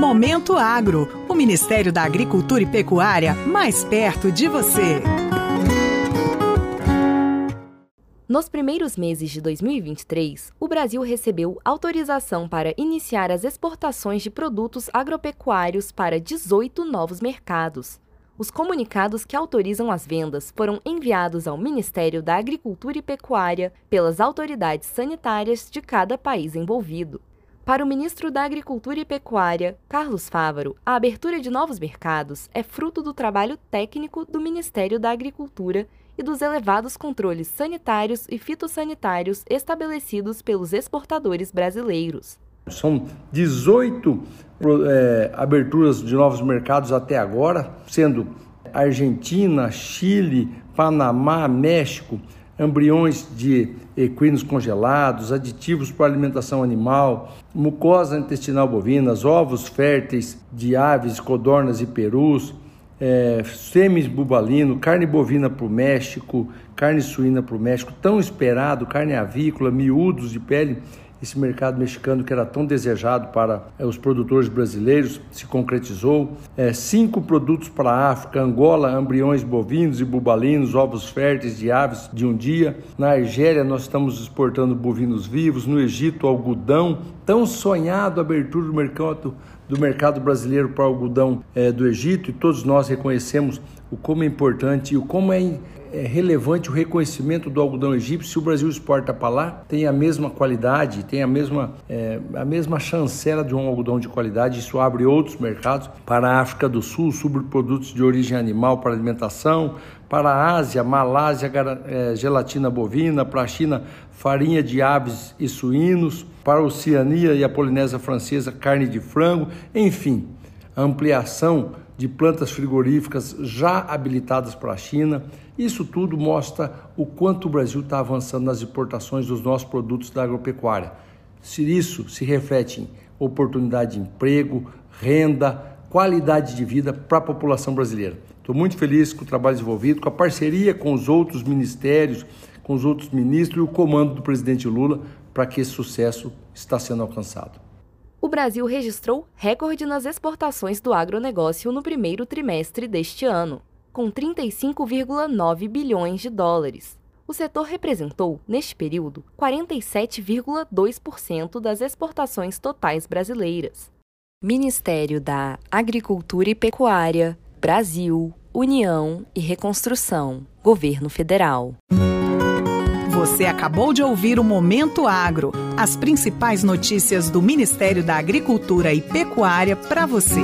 Momento Agro, o Ministério da Agricultura e Pecuária mais perto de você. Nos primeiros meses de 2023, o Brasil recebeu autorização para iniciar as exportações de produtos agropecuários para 18 novos mercados. Os comunicados que autorizam as vendas foram enviados ao Ministério da Agricultura e Pecuária pelas autoridades sanitárias de cada país envolvido. Para o ministro da Agricultura e Pecuária, Carlos Fávaro, a abertura de novos mercados é fruto do trabalho técnico do Ministério da Agricultura e dos elevados controles sanitários e fitossanitários estabelecidos pelos exportadores brasileiros. São 18 é, aberturas de novos mercados até agora, sendo Argentina, Chile, Panamá, México, embriões de equinos congelados, aditivos para alimentação animal, mucosa intestinal bovina, ovos férteis de aves, codornas e perus, é, sêmis bubalino, carne bovina para o México, carne suína para o México, tão esperado, carne avícola, miúdos de pele esse mercado mexicano que era tão desejado para é, os produtores brasileiros se concretizou. É, cinco produtos para a África: Angola, embriões bovinos e bubalinos, ovos férteis de aves de um dia. Na Argélia, nós estamos exportando bovinos vivos. No Egito, algodão. Tão sonhado a abertura do mercado, do mercado brasileiro para o algodão é, do Egito, e todos nós reconhecemos o como é importante e o como é é relevante o reconhecimento do algodão egípcio se o Brasil exporta para lá, tem a mesma qualidade, tem a mesma, é, a mesma chancela de um algodão de qualidade. Isso abre outros mercados para a África do Sul, subprodutos de origem animal para alimentação, para a Ásia, Malásia, gelatina bovina, para a China, farinha de aves e suínos, para a Oceania e a Polinésia Francesa, carne de frango, enfim, a ampliação de plantas frigoríficas já habilitadas para a China. Isso tudo mostra o quanto o Brasil está avançando nas importações dos nossos produtos da agropecuária. Se isso se reflete em oportunidade de emprego, renda, qualidade de vida para a população brasileira. Estou muito feliz com o trabalho desenvolvido, com a parceria com os outros ministérios, com os outros ministros e o comando do presidente Lula para que esse sucesso está sendo alcançado o Brasil registrou recorde nas exportações do agronegócio no primeiro trimestre deste ano, com 35,9 bilhões de dólares. O setor representou, neste período, 47,2% das exportações totais brasileiras. Ministério da Agricultura e Pecuária, Brasil, União e Reconstrução, Governo Federal. Você acabou de ouvir o Momento Agro, as principais notícias do Ministério da Agricultura e Pecuária para você.